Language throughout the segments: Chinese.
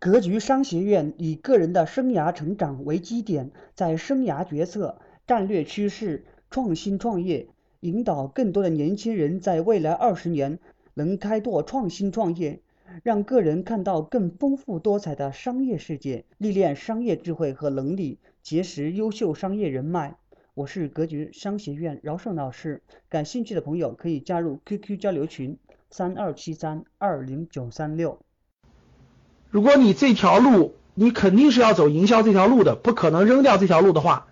格局商学院以个人的生涯成长为基点，在生涯决策、战略趋势、创新创业，引导更多的年轻人在未来二十年能开拓创新创业，让个人看到更丰富多彩的商业世界，历练商业智慧和能力，结识优秀商业人脉。我是格局商学院饶胜老师，感兴趣的朋友可以加入 QQ 交流群：三二七三二零九三六。如果你这条路你肯定是要走营销这条路的，不可能扔掉这条路的话，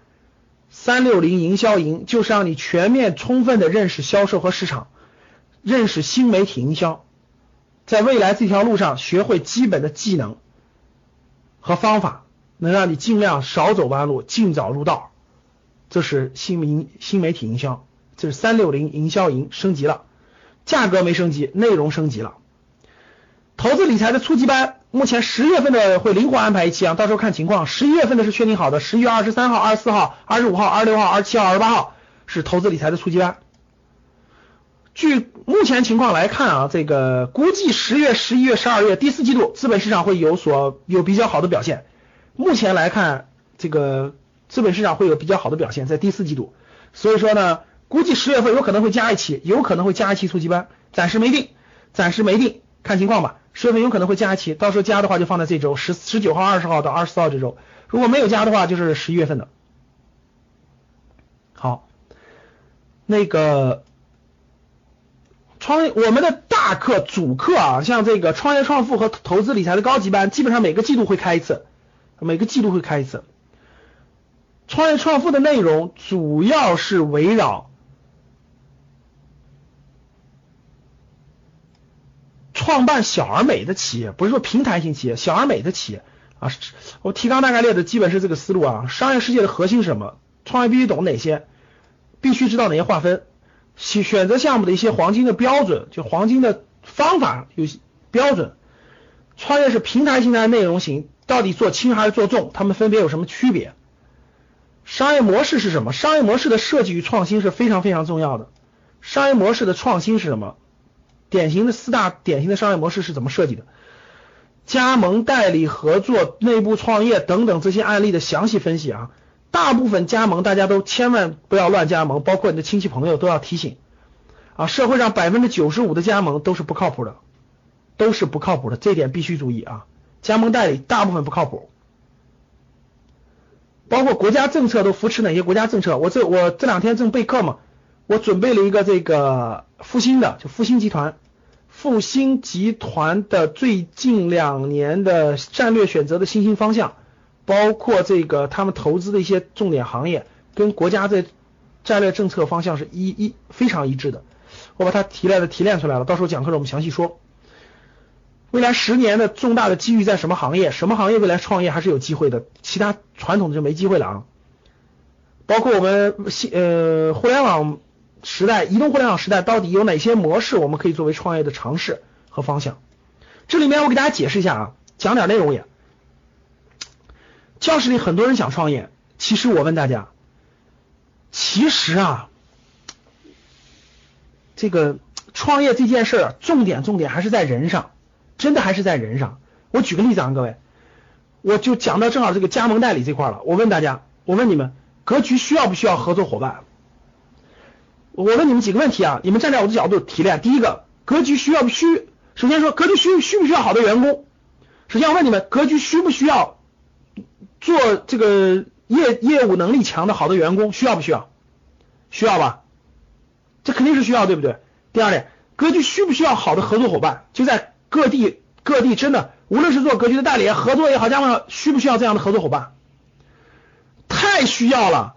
三六零营销营就是让你全面充分的认识销售和市场，认识新媒体营销，在未来这条路上学会基本的技能和方法，能让你尽量少走弯路，尽早入道。这是新媒新媒体营销，这是三六零营销营升级了，价格没升级，内容升级了。投资理财的初级班，目前十月份的会灵活安排一期啊，到时候看情况。十一月份的是确定好的，十一月二十三号、二十四号、二十五号、二十六号、二十七号、二十八号是投资理财的初级班。据目前情况来看啊，这个估计十月、十一月、十二月第四季度资本市场会有所有比较好的表现。目前来看，这个资本市场会有比较好的表现在第四季度，所以说呢，估计十月份有可能会加一期，有可能会加一期初级班，暂时没定，暂时没定，看情况吧。十月份有可能会加一期，到时候加的话就放在这周十十九号、二十号到二十四号这周。如果没有加的话，就是十一月份的。好，那个创业我们的大课主课啊，像这个创业创富和投资理财的高级班，基本上每个季度会开一次，每个季度会开一次。创业创富的内容主要是围绕。创办小而美的企业，不是说平台型企业，小而美的企业啊。我提纲大概列的基本是这个思路啊。商业世界的核心是什么？创业必须懂哪些？必须知道哪些划分？选选择项目的一些黄金的标准，就黄金的方法有标准。创业是平台型的内容型，到底做轻还是做重？它们分别有什么区别？商业模式是什么？商业模式的设计与创新是非常非常重要的。商业模式的创新是什么？典型的四大典型的商业模式是怎么设计的？加盟、代理、合作、内部创业等等这些案例的详细分析啊。大部分加盟大家都千万不要乱加盟，包括你的亲戚朋友都要提醒啊。社会上百分之九十五的加盟都是不靠谱的，都是不靠谱的，这点必须注意啊。加盟代理大部分不靠谱，包括国家政策都扶持哪些国家政策？我这我这两天正备课嘛。我准备了一个这个复兴的，就复兴集团，复兴集团的最近两年的战略选择的新兴方向，包括这个他们投资的一些重点行业，跟国家的战略政策方向是一一非常一致的。我把它提炼的提炼出来了，到时候讲课时我们详细说。未来十年的重大的机遇在什么行业？什么行业未来创业还是有机会的？其他传统的就没机会了啊。包括我们新呃互联网。时代，移动互联网时代到底有哪些模式我们可以作为创业的尝试和方向？这里面我给大家解释一下啊，讲点内容也。教室里很多人想创业，其实我问大家，其实啊，这个创业这件事儿，重点重点还是在人上，真的还是在人上。我举个例子啊，各位，我就讲到正好这个加盟代理这块了。我问大家，我问你们，格局需要不需要合作伙伴？我问你们几个问题啊，你们站在我的角度提炼。第一个，格局需要不需？首先说，格局需需不需要好的员工？首先我问你们，格局需不需要做这个业业务能力强的好的员工？需要不需要？需要吧？这肯定是需要，对不对？第二点，格局需不需要好的合作伙伴？就在各地各地，真的，无论是做格局的代理合作也好，加盟需不需要这样的合作伙伴？太需要了。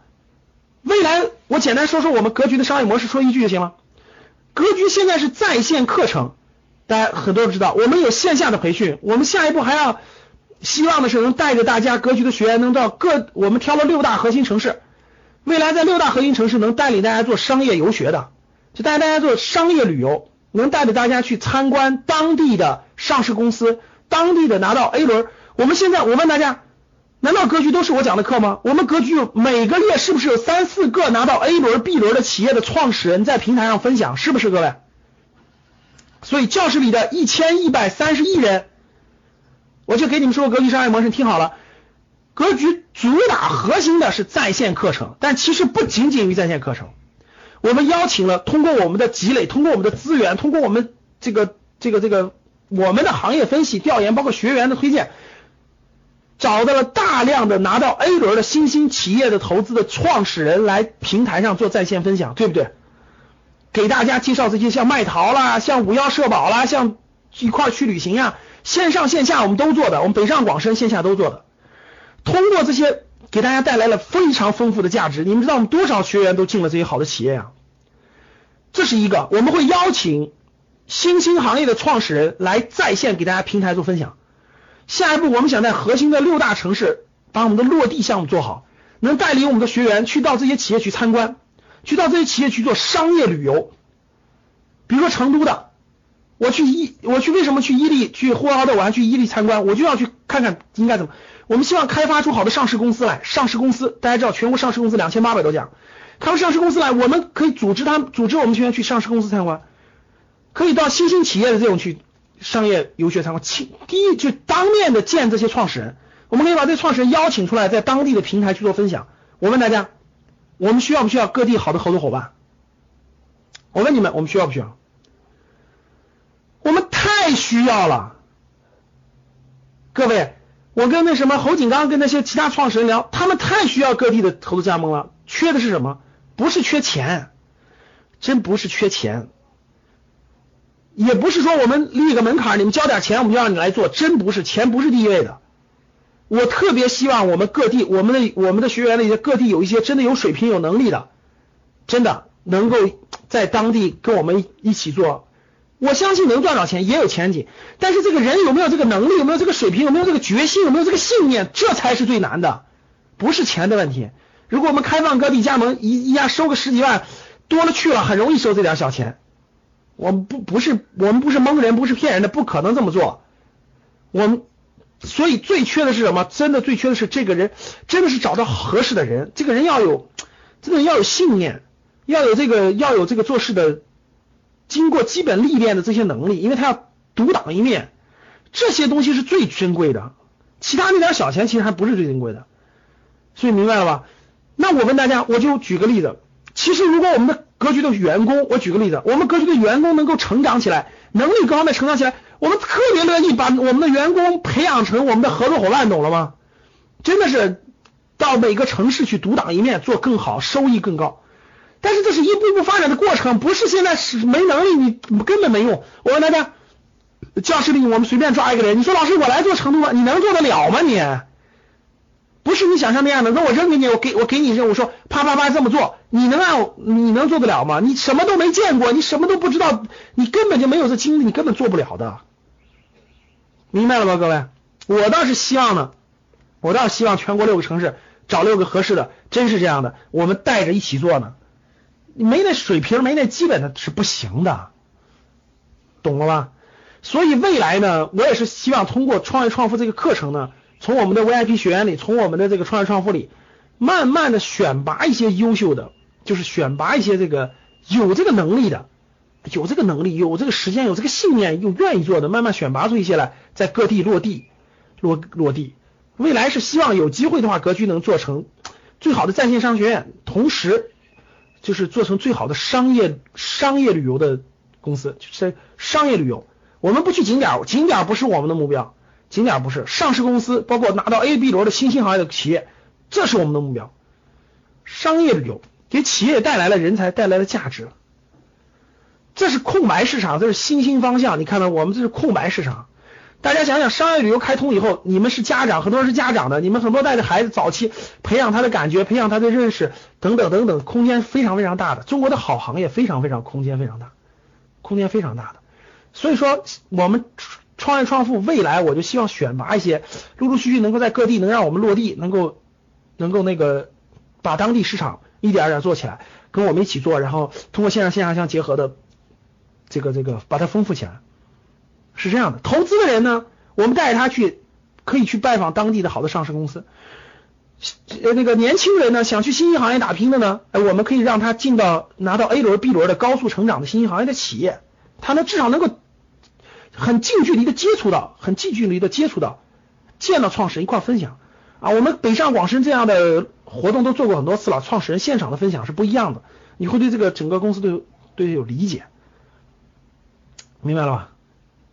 未来我简单说说我们格局的商业模式，说一句就行了。格局现在是在线课程，大家很多人知道，我们有线下的培训，我们下一步还要希望的是能带着大家格局的学员能到各，我们挑了六大核心城市，未来在六大核心城市能带领大家做商业游学的，就带大家做商业旅游，能带着大家去参观当地的上市公司，当地的拿到 A 轮。我们现在我问大家，难道格局都是我讲的课吗？我们格局每个月是不是有三四个拿到 A 轮、B 轮的企业的创始人在平台上分享？是不是各位？所以教室里的一千一百三十亿人，我就给你们说格局商业模式，听好了。格局主打核心的是在线课程，但其实不仅仅于在线课程。我们邀请了通过我们的积累，通过我们的资源，通过我们这个这个这个我们的行业分析调研，包括学员的推荐，找到了大量的拿到 A 轮的新兴企业的投资的创始人来平台上做在线分享，对不对？给大家介绍这些像麦淘啦，像五幺社保啦，像一块去旅行呀，线上线下我们都做的，我们北上广深线下都做的。通过这些给大家带来了非常丰富的价值。你们知道我们多少学员都进了这些好的企业呀？这是一个，我们会邀请新兴行业的创始人来在线给大家平台做分享。下一步我们想在核心的六大城市把我们的落地项目做好，能带领我们的学员去到这些企业去参观。去到这些企业去做商业旅游，比如说成都的，我去伊，我去为什么去伊利去呼和浩特，我还去伊利参观，我就要去看看应该怎么。我们希望开发出好的上市公司来，上市公司大家知道，全国上市公司两千八百多家，他们上市公司来，我们可以组织他们，组织我们学员去上市公司参观，可以到新兴企业的这种去商业游学参观。第第一就当面的见这些创始人，我们可以把这创始人邀请出来，在当地的平台去做分享。我问大家。我们需要不需要各地好的合作伙伴？我问你们，我们需要不需要？我们太需要了。各位，我跟那什么侯景刚跟那些其他创始人聊，他们太需要各地的投资加盟了。缺的是什么？不是缺钱，真不是缺钱，也不是说我们立个门槛，你们交点钱，我们就让你来做，真不是，钱不是第一位的。我特别希望我们各地，我们的我们的学员里各地有一些真的有水平、有能力的，真的能够在当地跟我们一起做。我相信能赚到钱，也有前景。但是这个人有没有这个能力，有没有这个水平，有没有这个决心，有没有这个信念，这才是最难的，不是钱的问题。如果我们开放各地加盟，一一家收个十几万，多了去了，很容易收这点小钱。我们不不是我们不是蒙人，不是骗人的，不可能这么做。我们。所以最缺的是什么？真的最缺的是这个人，真的是找到合适的人。这个人要有，真的要有信念，要有这个要有这个做事的，经过基本历练的这些能力，因为他要独当一面，这些东西是最珍贵的。其他那点小钱其实还不是最珍贵的。所以明白了吧？那我问大家，我就举个例子，其实如果我们的格局的员工，我举个例子，我们格局的员工能够成长起来，能力高的成长起来。我们特别乐意把我们的员工培养成我们的合作伙伴，懂了吗？真的是到每个城市去独当一面，做更好，收益更高。但是这是一步步发展的过程，不是现在是没能力，你根本没用。我问大家，教室里我们随便抓一个人，你说老师我来做成都吧，你能做得了吗？你？不是你想象那样的，那我扔给你，我给我给你任务，说啪啪啪这么做，你能按你能做得了吗？你什么都没见过，你什么都不知道，你根本就没有这经历，你根本做不了的。明白了吧，各位？我倒是希望呢，我倒是希望全国六个城市找六个合适的，真是这样的，我们带着一起做呢。你没那水平，没那基本的是不行的，懂了吧？所以未来呢，我也是希望通过创业创富这个课程呢，从我们的 VIP 学员里，从我们的这个创业创富里，慢慢的选拔一些优秀的，就是选拔一些这个有这个能力的。有这个能力，有这个时间，有这个信念，又愿意做的，慢慢选拔出一些来，在各地落地，落落地。未来是希望有机会的话，格局能做成最好的在线商学院，同时就是做成最好的商业商业旅游的公司，就是商业旅游。我们不去景点，景点不是我们的目标，景点不是上市公司，包括拿到 A、B 轮的新兴行业的企业，这是我们的目标。商业旅游给企业带来了人才，带来了价值。这是空白市场，这是新兴方向。你看到我们这是空白市场。大家想想，商业旅游开通以后，你们是家长，很多人是家长的，你们很多带着孩子早期培养他的感觉，培养他的认识等等等等，空间非常非常大的。中国的好行业非常非常空间非常大，空间非常大的。所以说我们创业创富未来，我就希望选拔一些陆陆续续能够在各地能让我们落地，能够能够那个把当地市场一点一点做起来，跟我们一起做，然后通过线上线下相结合的这个这个把它丰富起来，是这样的。投资的人呢，我们带着他去可以去拜访当地的好的上市公司。呃，那个年轻人呢，想去新兴行业打拼的呢，哎，我们可以让他进到拿到 A 轮、B 轮的高速成长的新兴行业的企业，他呢至少能够很近距离的接触到，很近距离的接触到，见到创始人一块分享啊。我们北上广深这样的活动都做过很多次了，创始人现场的分享是不一样的，你会对这个整个公司都有对有理解，明白了吧？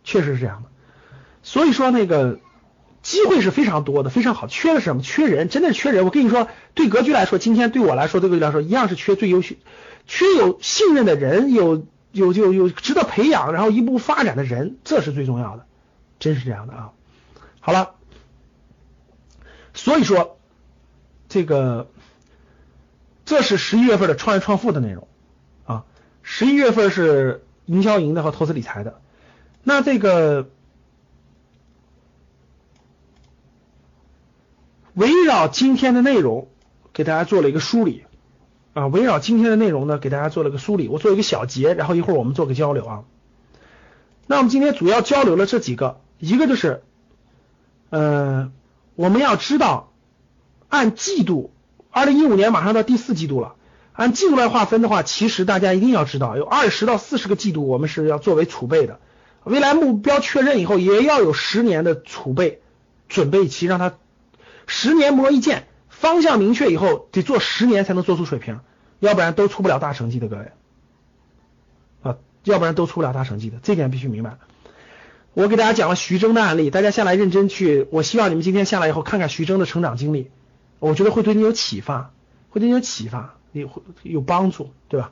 确实是这样的，所以说那个。机会是非常多的，非常好。缺的是什么？缺人，真的是缺人。我跟你说，对格局来说，今天对我来说，对格局来说，一样是缺最优秀、缺有信任的人，有有有有值得培养，然后一步发展的人，这是最重要的，真是这样的啊。好了，所以说这个这是十一月份的创业创富的内容啊。十一月份是营销营的和投资理财的，那这个。围绕今天的内容，给大家做了一个梳理啊。围绕今天的内容呢，给大家做了个梳理。我做一个小结，然后一会儿我们做个交流啊。那我们今天主要交流了这几个，一个就是，呃，我们要知道按季度，二零一五年马上到第四季度了，按季度来划分的话，其实大家一定要知道，有二十到四十个季度，我们是要作为储备的。未来目标确认以后，也要有十年的储备准备期，让它。十年磨一剑，方向明确以后，得做十年才能做出水平，要不然都出不了大成绩的，各位啊，要不然都出不了大成绩的，这点必须明白。我给大家讲了徐峥的案例，大家下来认真去，我希望你们今天下来以后看看徐峥的成长经历，我觉得会对你有启发，会对你有启发，有有帮助，对吧？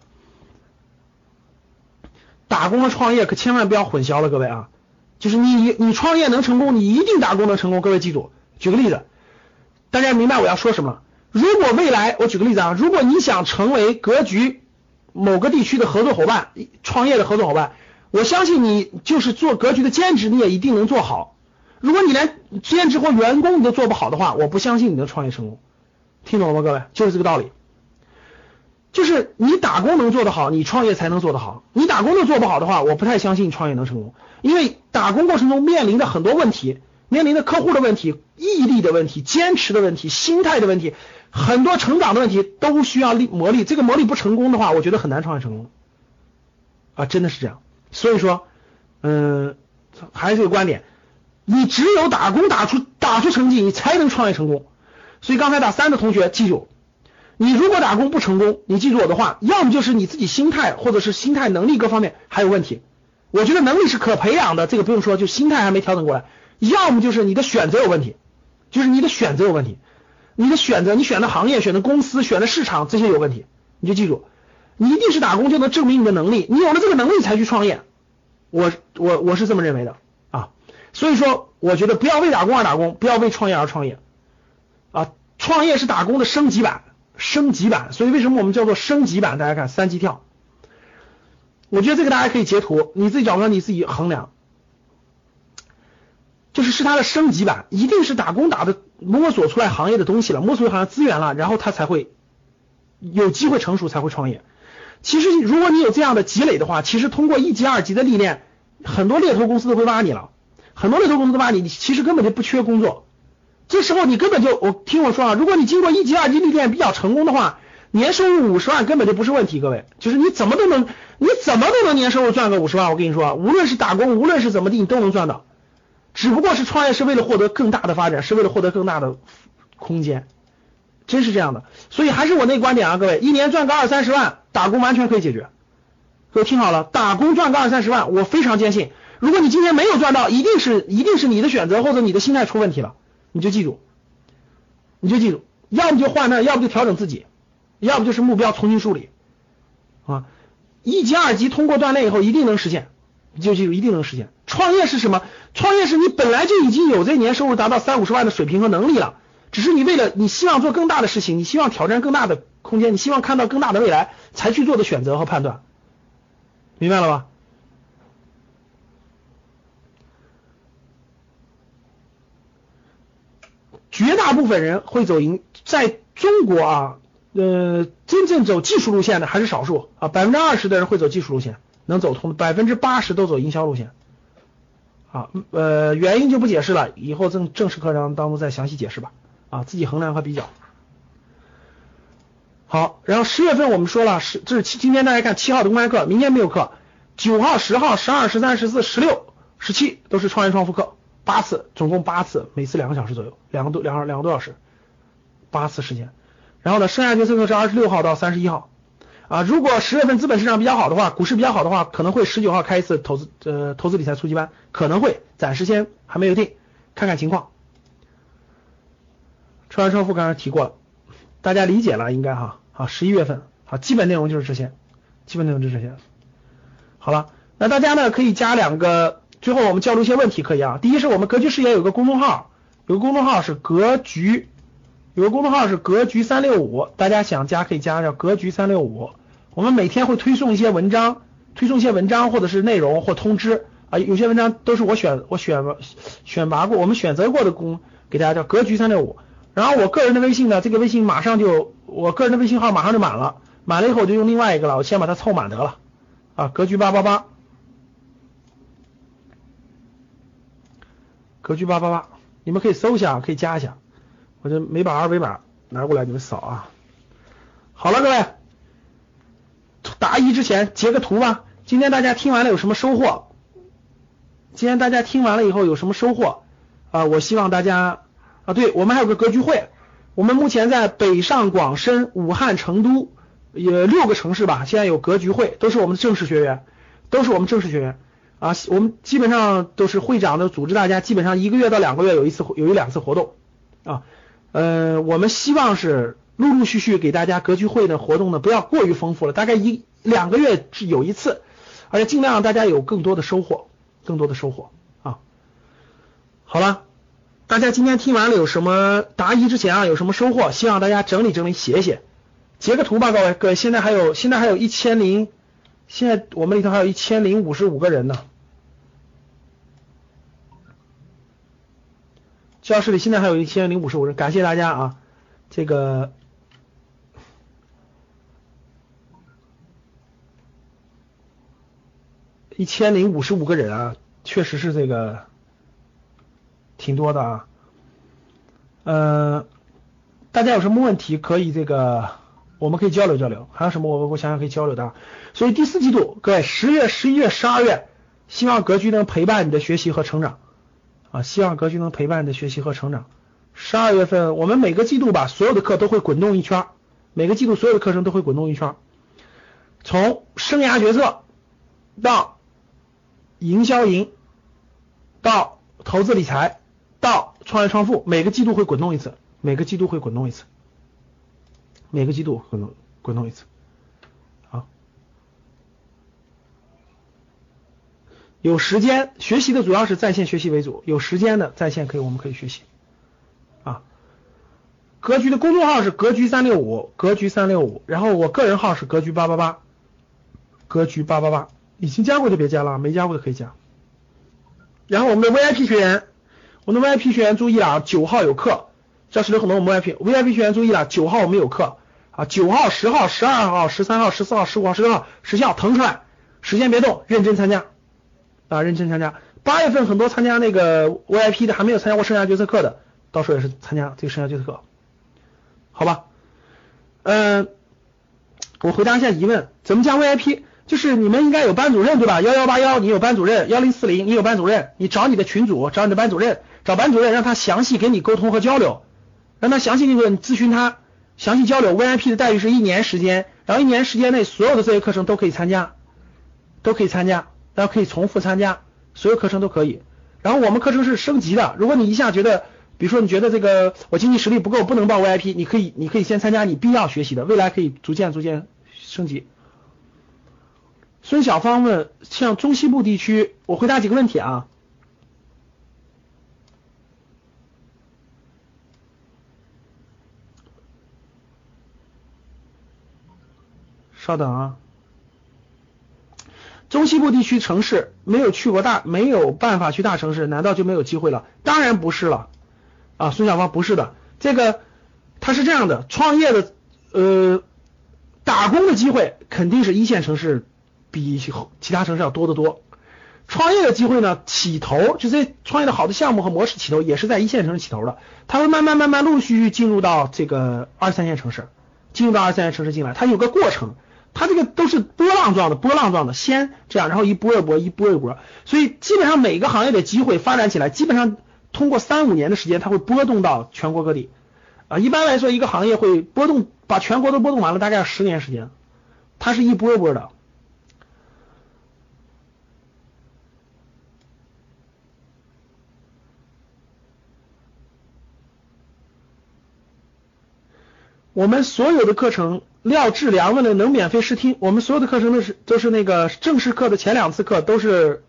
打工和创业可千万不要混淆了，各位啊，就是你你创业能成功，你一定打工能成功，各位记住，举个例子。大家明白我要说什么？如果未来，我举个例子啊，如果你想成为格局某个地区的合作伙伴、创业的合作伙伴，我相信你就是做格局的兼职，你也一定能做好。如果你连兼职或员工你都做不好的话，我不相信你能创业成功。听懂了吗，各位？就是这个道理。就是你打工能做得好，你创业才能做得好。你打工都做不好的话，我不太相信你创业能成功，因为打工过程中面临的很多问题。面临的客户的问题、毅力的问题、坚持的问题、心态的问题，很多成长的问题都需要力磨砺。这个磨砺不成功的话，我觉得很难创业成功啊，真的是这样。所以说，嗯，还是这个观点，你只有打工打出打出成绩，你才能创业成功。所以刚才打三的同学记住，你如果打工不成功，你记住我的话，要么就是你自己心态或者是心态能力各方面还有问题。我觉得能力是可培养的，这个不用说，就心态还没调整过来。要么就是你的选择有问题，就是你的选择有问题，你的选择，你选的行业、选的公司、选的市场这些有问题，你就记住，你一定是打工就能证明你的能力，你有了这个能力才去创业，我我我是这么认为的啊，所以说我觉得不要为打工而打工，不要为创业而创业啊，创业是打工的升级版，升级版，所以为什么我们叫做升级版？大家看三级跳，我觉得这个大家可以截图，你自己找个你自己衡量。就是是它的升级版，一定是打工打的摸索出来行业的东西了，摸索出行业资源了，然后他才会有机会成熟，才会创业。其实如果你有这样的积累的话，其实通过一级、二级的历练，很多猎头公司都会挖你了，很多猎头公司都挖你，你其实根本就不缺工作。这时候你根本就，我听我说啊，如果你经过一级、二级历练比较成功的话，年收入五十万根本就不是问题，各位，就是你怎么都能，你怎么都能年收入赚个五十万。我跟你说，无论是打工，无论是怎么地，你都能赚到。只不过是创业是为了获得更大的发展，是为了获得更大的空间，真是这样的。所以还是我那观点啊，各位，一年赚个二三十万，打工完全可以解决。各位听好了，打工赚个二三十万，我非常坚信。如果你今天没有赚到，一定是一定是你的选择或者你的心态出问题了。你就记住，你就记住，要么就换那，要不就调整自己，要不就是目标重新梳理啊。一级、二级通过锻炼以后，一定能实现。就就一定能实现。创业是什么？创业是你本来就已经有这年收入达到三五十万的水平和能力了，只是你为了你希望做更大的事情，你希望挑战更大的空间，你希望看到更大的未来才去做的选择和判断，明白了吧？绝大部分人会走赢，在中国啊，呃，真正走技术路线的还是少数啊，百分之二十的人会走技术路线。能走通的，百分之八十都走营销路线。啊，呃，原因就不解释了，以后正正式课程当中再详细解释吧。啊，自己衡量和比较。好，然后十月份我们说了，是这是，今天大家看七号的公开课，明天没有课，九号、十号、十二、十三、十四、十六、十七都是创业创富课，八次，总共八次，每次两个小时左右，两个多两两个多小时，八次时间。然后呢，剩下决策课是二十六号到三十一号。啊，如果十月份资本市场比较好的话，股市比较好的话，可能会十九号开一次投资呃投资理财初级班，可能会暂时先还没有定，看看情况。创业创富刚才提过了，大家理解了应该哈。好，十一月份好，基本内容就是这些，基本内容就是这些。好了，那大家呢可以加两个，最后我们交流一些问题可以啊。第一是我们格局视野有个公众号，有个公众号是格局。有个公众号是格局三六五，大家想加可以加，叫格局三六五。我们每天会推送一些文章，推送一些文章或者是内容或通知啊，有些文章都是我选我选选拔过，我们选择过的公给大家叫格局三六五。然后我个人的微信呢，这个微信马上就我个人的微信号马上就满了，满了以后我就用另外一个了，我先把它凑满得了啊，格局八八八，格局八八八，你们可以搜一下，可以加一下。我就没把二维码拿过来，你们扫啊。好了，各位，答疑之前截个图吧。今天大家听完了有什么收获？今天大家听完了以后有什么收获啊？我希望大家啊，对我们还有个格局会，我们目前在北上广深、武汉、成都有六个城市吧，现在有格局会，都是我们的正式学员，都是我们正式学员啊。我们基本上都是会长的组织，大家基本上一个月到两个月有一次有一两次活动啊。呃，我们希望是陆陆续续给大家格局会的活动呢，不要过于丰富了，大概一两个月只有一次，而且尽量让大家有更多的收获，更多的收获啊。好了，大家今天听完了有什么答疑之前啊，有什么收获？希望大家整理整理写写，截个图吧，各位各位，现在还有现在还有一千零，现在我们里头还有一千零五十五个人呢。教室里现在还有一千零五十五人，感谢大家啊！这个一千零五十五个人啊，确实是这个挺多的啊。呃，大家有什么问题可以这个，我们可以交流交流。还有什么我我想想可以交流的。所以第四季度，各位十月、十一月、十二月，希望格局能陪伴你的学习和成长。啊，希望格局能陪伴你的学习和成长。十二月份，我们每个季度吧，所有的课都会滚动一圈，每个季度所有的课程都会滚动一圈。从生涯决策到营销营，到投资理财，到创业创富，每个季度会滚动一次，每个季度会滚动一次，每个季度滚动滚动一次。有时间学习的主要是在线学习为主，有时间的在线可以，我们可以学习啊。格局的公众号是格局三六五，格局三六五，然后我个人号是格局八八八，格局八八八，已经加过就别加了，没加过的可以加。然后我们的 VIP 学员，我们的 VIP 学员注意了啊，九号有课，教室里很多我们 VIP，VIP 学员注意了，九号我们有课啊，九号、十号、十二号、十三号、十四号、十五号、十六号时效腾出来，时间别动，认真参加。啊，认真参加。八月份很多参加那个 VIP 的，还没有参加过生涯决策课的，到时候也是参加这个生涯决策课，好吧？嗯，我回答一下疑问，怎么加 VIP？就是你们应该有班主任对吧？幺幺八幺你有班主任，幺零四零你有班主任，你找你的群主，找你的班主任，找班主任让他详细给你沟通和交流，让他详细那个咨询他，详细交流。VIP 的待遇是一年时间，然后一年时间内所有的这些课程都可以参加，都可以参加。大家可以重复参加，所有课程都可以。然后我们课程是升级的，如果你一下觉得，比如说你觉得这个我经济实力不够，不能报 VIP，你可以你可以先参加你必要学习的，未来可以逐渐逐渐升级。孙小芳问，像中西部地区，我回答几个问题啊。稍等啊。西部地区城市没有去过大，没有办法去大城市，难道就没有机会了？当然不是了。啊，孙小芳不是的，这个他是这样的，创业的呃打工的机会肯定是一线城市比其他城市要多得多。创业的机会呢，起头就这创业的好的项目和模式起头也是在一线城市起头的，它会慢慢慢慢陆续续进入到这个二三线城市，进入到二三线城市进来，它有个过程，它这个都是波浪状的，波浪状的，先这样，然后一波一波，一波一波，所以基本上每个行业的机会发展起来，基本上通过三五年的时间，它会波动到全国各地，啊，一般来说一个行业会波动，把全国都波动完了，大概十年时间，它是一波一波的。我们所有的课程，廖志良问的能免费试听。我们所有的课程都是都是那个正式课的前两次课都是，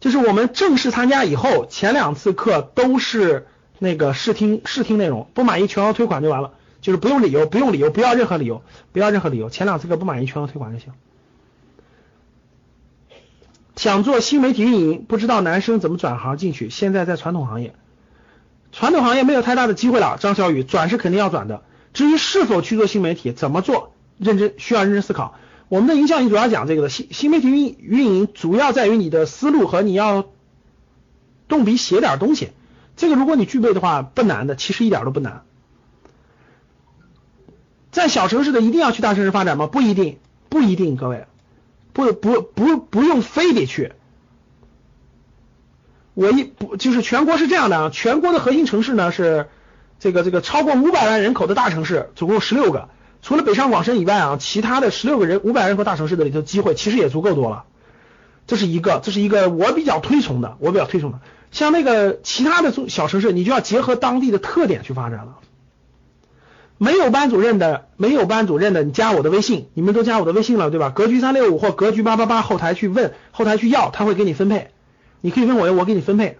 就是我们正式参加以后，前两次课都是那个试听试听内容。不满意全额退款就完了，就是不用理由，不用理由，不要任何理由，不要任何理由。前两次课不满意全额退款就行。想做新媒体运营，不知道男生怎么转行进去。现在在传统行业，传统行业没有太大的机会了。张小雨转是肯定要转的。至于是否去做新媒体，怎么做，认真需要认真思考。我们的营销营主要讲这个的新新媒体运运营，主要在于你的思路和你要动笔写点东西。这个如果你具备的话，不难的，其实一点都不难。在小城市的一定要去大城市发展吗？不一定，不一定，各位，不不不不用非得去。我一不就是全国是这样的啊，全国的核心城市呢是。这个这个超过五百万人口的大城市总共十六个，除了北上广深以外啊，其他的十六个人五百人口大城市的里头机会其实也足够多了。这是一个，这是一个我比较推崇的，我比较推崇的。像那个其他的小城市，你就要结合当地的特点去发展了。没有班主任的，没有班主任的，你加我的微信，你们都加我的微信了对吧？格局三六五或格局八八八后台去问，后台去要，他会给你分配。你可以问我，我给你分配。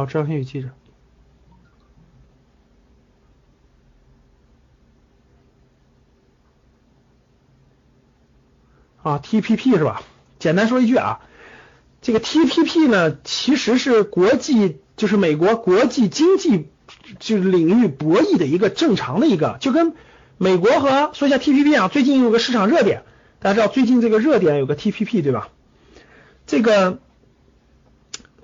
好，张馨予记着。啊，TPP 是吧？简单说一句啊，这个 TPP 呢，其实是国际，就是美国国际经济就是领域博弈的一个正常的一个，就跟美国和说一下 TPP 啊，最近有个市场热点，大家知道最近这个热点有个 TPP 对吧？这个。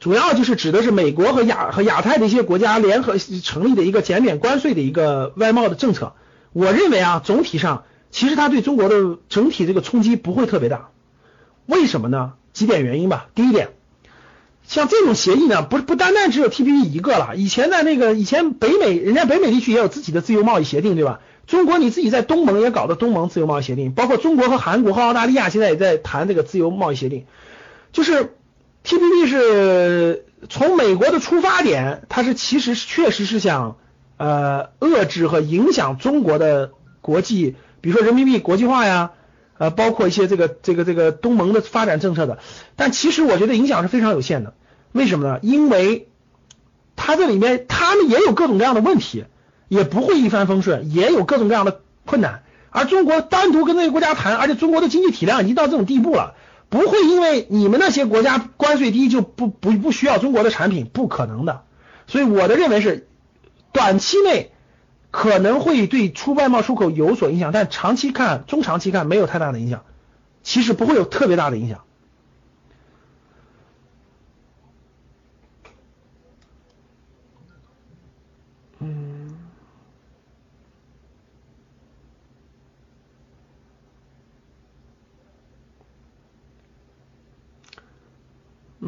主要就是指的是美国和亚和亚太的一些国家联合成立的一个减免关税的一个外贸的政策。我认为啊，总体上其实它对中国的整体这个冲击不会特别大。为什么呢？几点原因吧。第一点，像这种协议呢，不不单单只有 TPP 一个了。以前在那个以前北美，人家北美地区也有自己的自由贸易协定，对吧？中国你自己在东盟也搞的东盟自由贸易协定，包括中国和韩国和澳大利亚现在也在谈这个自由贸易协定，就是。TPP 是从美国的出发点，它是其实确实是想呃遏制和影响中国的国际，比如说人民币国际化呀，呃包括一些这个这个这个东盟的发展政策的，但其实我觉得影响是非常有限的。为什么呢？因为它这里面他们也有各种各样的问题，也不会一帆风顺，也有各种各样的困难。而中国单独跟那些国家谈，而且中国的经济体量已经到这种地步了。不会因为你们那些国家关税低就不不不需要中国的产品，不可能的。所以我的认为是，短期内可能会对出外贸出口有所影响，但长期看、中长期看没有太大的影响，其实不会有特别大的影响。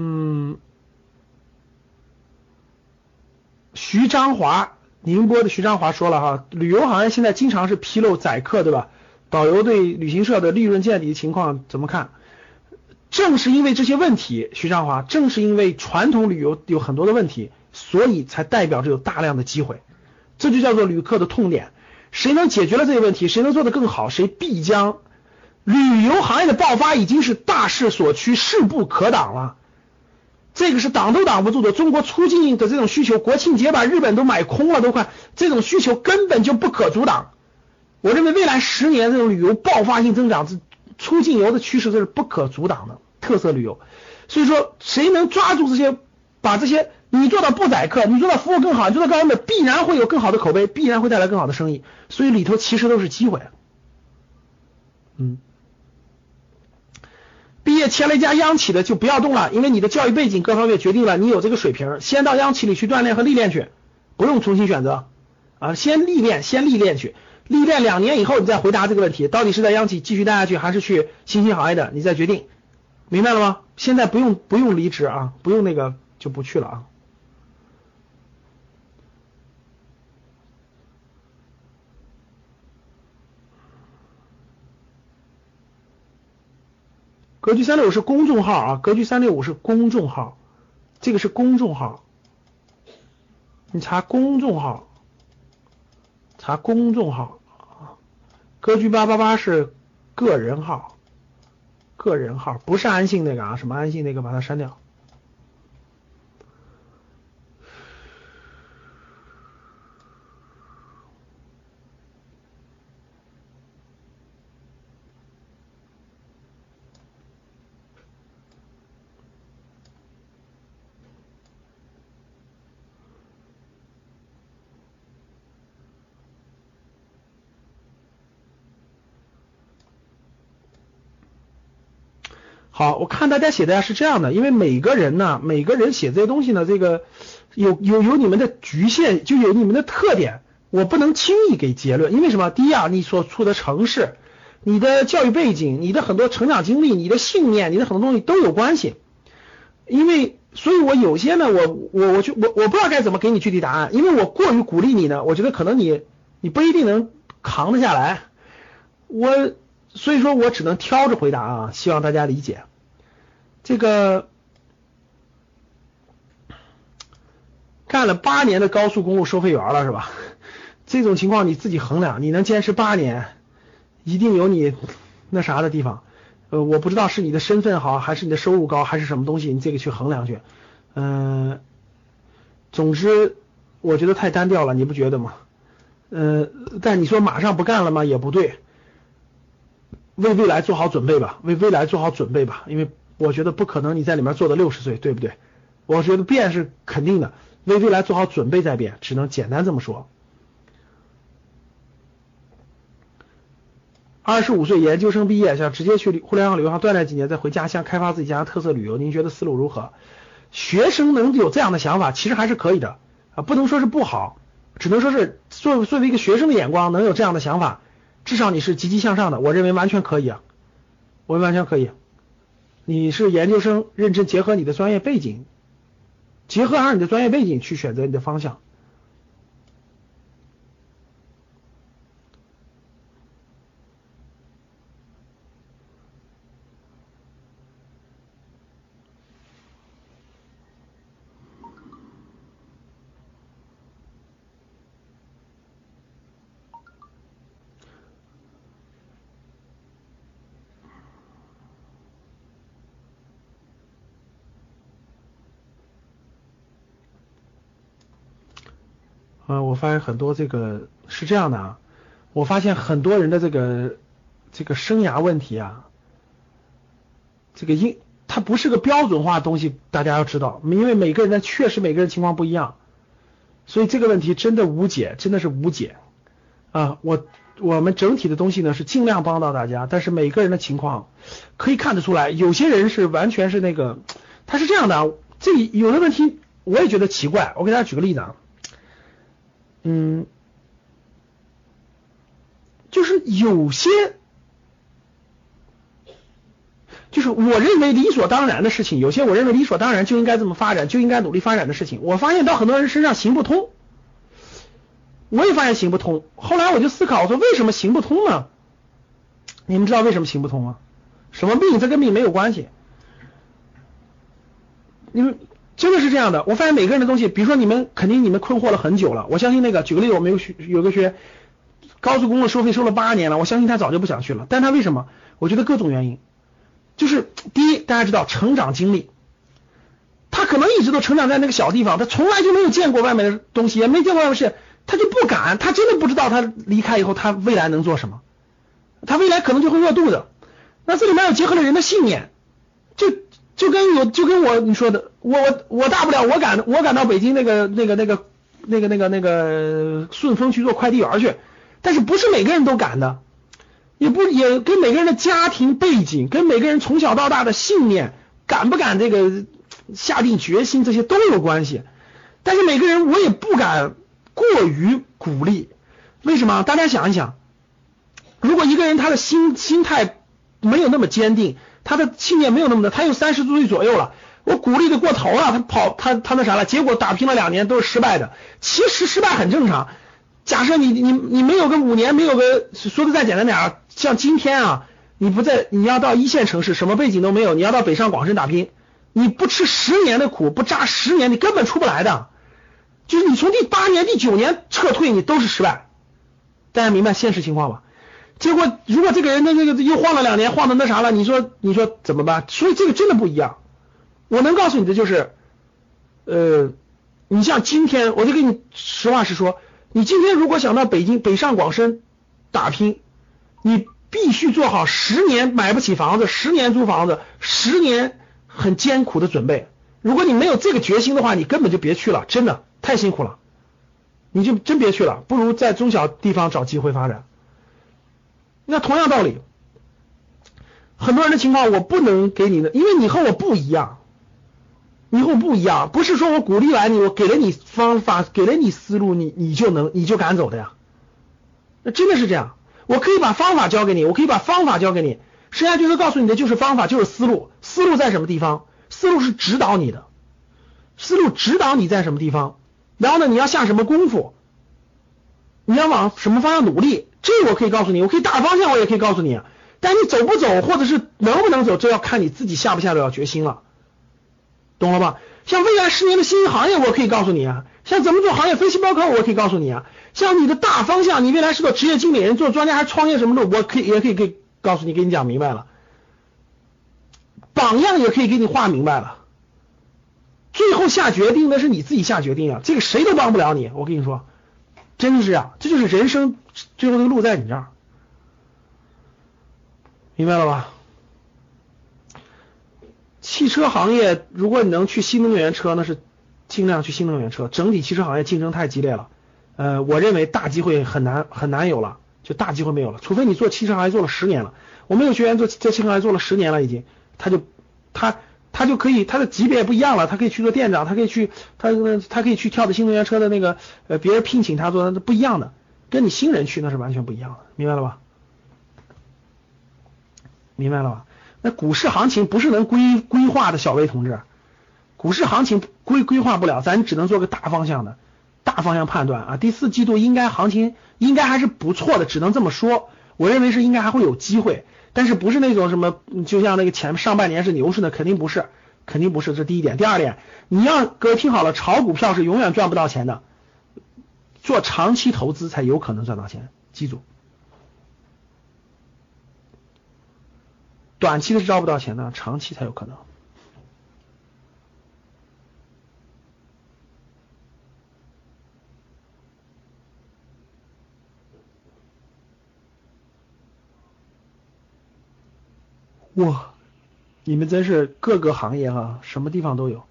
嗯，徐章华，宁波的徐章华说了哈，旅游行业现在经常是披露宰客，对吧？导游对旅行社的利润见底情况怎么看？正是因为这些问题，徐章华，正是因为传统旅游有很多的问题，所以才代表着有大量的机会，这就叫做旅客的痛点。谁能解决了这些问题，谁能做得更好，谁必将旅游行业的爆发已经是大势所趋，势不可挡了。这个是挡都挡不住的。中国出境的这种需求，国庆节把日本都买空了，都快，这种需求根本就不可阻挡。我认为未来十年这种旅游爆发性增长，这出境游的趋势这是不可阻挡的特色旅游。所以说，谁能抓住这些，把这些你做到不宰客，你做到服务更好，你做到高本，必然会有更好的口碑，必然会带来更好的生意。所以里头其实都是机会。嗯，毕业签了一家央企的就不要动了，因为你的教育背景各方面决定了你有这个水平，先到央企里去锻炼和历练去，不用重新选择啊，先历练，先历练去。历练两年以后，你再回答这个问题，到底是在央企继续待下去，还是去新兴行业的，你再决定，明白了吗？现在不用不用离职啊，不用那个就不去了啊。格局三六五是公众号啊，格局三六五是公众号，这个是公众号，你查公众号。查公众号啊，格局八八八是个人号，个人号不是安信那个啊，什么安信那个把它删掉。好，我看大家写的呀是这样的，因为每个人呢，每个人写这些东西呢，这个有有有你们的局限，就有你们的特点，我不能轻易给结论。因为什么？第一啊，你所处的城市、你的教育背景、你的很多成长经历、你的信念、你的很多东西都有关系。因为，所以我有些呢，我我我就我我不知道该怎么给你具体答案，因为我过于鼓励你呢，我觉得可能你你不一定能扛得下来。我所以说我只能挑着回答啊，希望大家理解。这个干了八年的高速公路收费员了是吧？这种情况你自己衡量，你能坚持八年，一定有你那啥的地方。呃，我不知道是你的身份好，还是你的收入高，还是什么东西，你这个去衡量去。嗯，总之我觉得太单调了，你不觉得吗？呃，但你说马上不干了吗？也不对，为未来做好准备吧，为未来做好准备吧，因为。我觉得不可能，你在里面做到六十岁，对不对？我觉得变是肯定的，为未来做好准备再变，只能简单这么说。二十五岁研究生毕业，想直接去互联网旅游上锻炼几年，再回家乡开发自己家乡特色旅游，您觉得思路如何？学生能有这样的想法，其实还是可以的啊，不能说是不好，只能说是作作为一个学生的眼光，能有这样的想法，至少你是积极向上的，我认为完全可以啊，我完全可以。你是研究生，认真结合你的专业背景，结合上你的专业背景去选择你的方向。发现很多这个是这样的啊，我发现很多人的这个这个生涯问题啊，这个因它不是个标准化东西，大家要知道，因为每个人的确实每个人情况不一样，所以这个问题真的无解，真的是无解啊。我我们整体的东西呢是尽量帮到大家，但是每个人的情况可以看得出来，有些人是完全是那个，他是这样的啊，这有的问题我也觉得奇怪，我给大家举个例子啊。嗯，就是有些，就是我认为理所当然的事情，有些我认为理所当然就应该这么发展，就应该努力发展的事情，我发现到很多人身上行不通。我也发现行不通，后来我就思考，我说为什么行不通呢？你们知道为什么行不通吗？什么病？这跟病没有关系。你们。真的是这样的，我发现每个人的东西，比如说你们肯定你们困惑了很久了，我相信那个举个例子，我们有有个学高速公路收费收了八年了，我相信他早就不想去了，但他为什么？我觉得各种原因，就是第一，大家知道成长经历，他可能一直都成长在那个小地方，他从来就没有见过外面的东西，也没见过外面事，他就不敢，他真的不知道他离开以后他未来能做什么，他未来可能就会饿肚子。那这里面又结合了人的信念，就就跟有就跟我你说的，我我大不了我赶我赶到北京那个那个那个那个那个那个顺丰去做快递员去，但是不是每个人都敢的，也不也跟每个人的家庭背景，跟每个人从小到大的信念，敢不敢这个下定决心，这些都有关系。但是每个人我也不敢过于鼓励，为什么？大家想一想，如果一个人他的心心态。没有那么坚定，他的信念没有那么的，他有三十多岁左右了，我鼓励的过头了，他跑他他那啥了，结果打拼了两年都是失败的。其实失败很正常。假设你你你没有个五年，没有个说的再简单点儿，像今天啊，你不在，你要到一线城市，什么背景都没有，你要到北上广深打拼，你不吃十年的苦，不扎十年，你根本出不来的。就是你从第八年、第九年撤退，你都是失败。大家明白现实情况吧？结果，如果这个人那那个又晃了两年，晃的那啥了，你说你说怎么办？所以这个真的不一样。我能告诉你的就是，呃，你像今天，我就跟你实话实说，你今天如果想到北京北上广深打拼，你必须做好十年买不起房子，十年租房子，十年很艰苦的准备。如果你没有这个决心的话，你根本就别去了，真的太辛苦了，你就真别去了，不如在中小地方找机会发展。那同样道理，很多人的情况我不能给你的，因为你和我不一样，以后不一样，不是说我鼓励完你，我给了你方法，给了你思路，你你就能你就敢走的呀？那真的是这样，我可以把方法教给你，我可以把方法教给你，实际上就是告诉你的就是方法，就是思路，思路在什么地方？思路是指导你的，思路指导你在什么地方，然后呢，你要下什么功夫，你要往什么方向努力？这我可以告诉你，我可以大方向，我也可以告诉你，但你走不走，或者是能不能走，这要看你自己下不下得了决心了，懂了吧？像未来十年的新兴行业，我可以告诉你啊，像怎么做行业分析报告，我可以告诉你啊，像你的大方向，你未来是做职业经理人、做专家还是创业什么的，我可以也可以给告诉你，给你讲明白了，榜样也可以给你画明白了，最后下决定的是你自己下决定啊，这个谁都帮不了你，我跟你说。真是啊，这就是人生最后的路在你这儿，明白了吧？汽车行业，如果你能去新能源车，那是尽量去新能源车。整体汽车行业竞争太激烈了，呃，我认为大机会很难很难有了，就大机会没有了。除非你做汽车行业做了十年了，我们有学员做在汽车行业做了十年了，已经，他就他。他就可以，他的级别不一样了，他可以去做店长，他可以去，他他可以去跳的新能源车的那个，呃，别人聘请他做，那不一样的，跟你新人去那是完全不一样的，明白了吧？明白了吧？那股市行情不是能规规划的，小魏同志，股市行情规规划不了，咱只能做个大方向的，大方向判断啊。第四季度应该行情应该还是不错的，只能这么说，我认为是应该还会有机会。但是不是那种什么，就像那个前上半年是牛市的，肯定不是，肯定不是，这第一点。第二点，你要各位听好了，炒股票是永远赚不到钱的，做长期投资才有可能赚到钱，记住，短期的是赚不到钱的，长期才有可能。哇，你们真是各个行业哈，什么地方都有。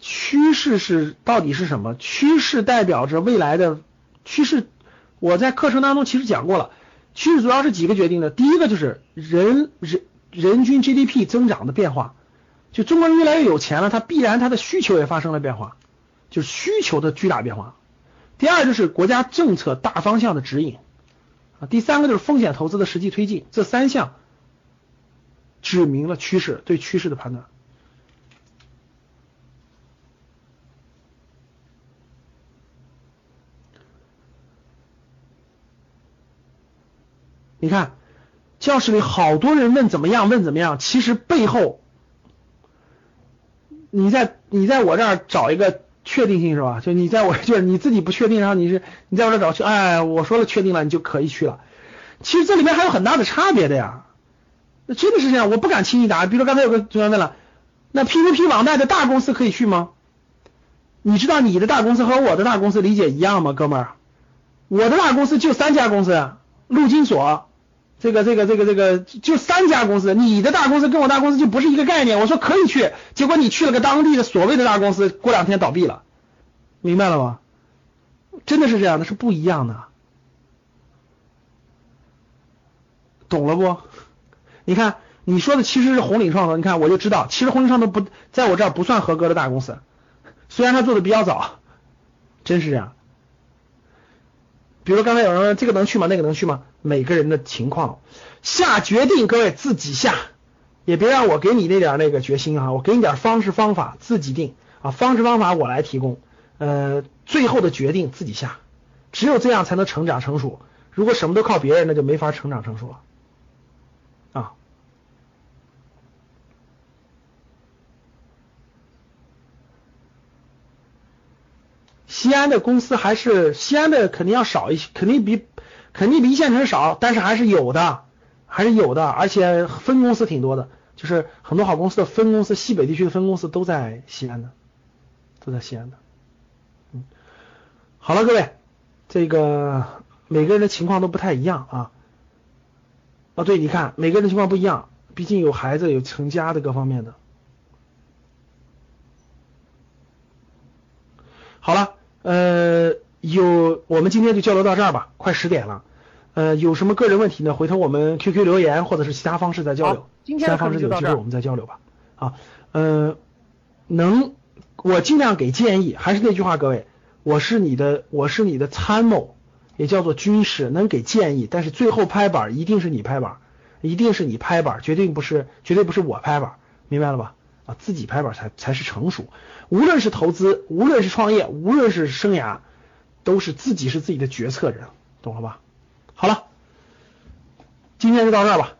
趋势是到底是什么？趋势代表着未来的趋势。我在课程当中其实讲过了，趋势主要是几个决定的。第一个就是人人人均 GDP 增长的变化，就中国人越来越有钱了，他必然他的需求也发生了变化，就是需求的巨大变化。第二就是国家政策大方向的指引。啊第三个就是风险投资的实际推进，这三项指明了趋势，对趋势的判断。你看，教室里好多人问怎么样，问怎么样，其实背后，你在你在我这儿找一个。确定性是吧？就你在我就是你自己不确定，然后你是你在我这儿找去，哎，我说了确定了，你就可以去了。其实这里面还有很大的差别的呀。那真的是这样，我不敢轻易答。比如说刚才有个同学问了，那 P2P 网贷的大公司可以去吗？你知道你的大公司和我的大公司理解一样吗，哥们儿？我的大公司就三家公司，陆金所，这个这个这个这个就三家公司。你的大公司跟我大公司就不是一个概念。我说可以去，结果你去了个当地的所谓的大公司，过两天倒闭了，明白了吗？真的是这样的，是不一样的，懂了不？你看你说的其实是红岭创投，你看我就知道，其实红岭创投不在我这儿不算合格的大公司，虽然他做的比较早，真是这样。比如刚才有人问这个能去吗？那个能去吗？每个人的情况下决定，各位自己下，也别让我给你那点那个决心啊，我给你点方式方法，自己定啊，方式方法我来提供，呃，最后的决定自己下，只有这样才能成长成熟。如果什么都靠别人，那就没法成长成熟了西安的公司还是西安的肯定要少一些，肯定比肯定比一线城市少，但是还是有的，还是有的，而且分公司挺多的，就是很多好公司的分公司，西北地区的分公司都在西安的，都在西安的。嗯，好了，各位，这个每个人的情况都不太一样啊。啊，对，你看每个人的情况不一样，毕竟有孩子、有成家的各方面的。好了。呃，有我们今天就交流到这儿吧，快十点了。呃，有什么个人问题呢？回头我们 QQ 留言或者是其他方式再交流。今天方式有机会我们再交流吧。啊，呃，能我尽量给建议，还是那句话，各位，我是你的，我是你的参谋，也叫做军师，能给建议，但是最后拍板一定是你拍板，一定是你拍板，绝对不是，绝对不是我拍板，明白了吧？啊，自己拍板才才是成熟。无论是投资，无论是创业，无论是生涯，都是自己是自己的决策人，懂了吧？好了，今天就到这儿吧。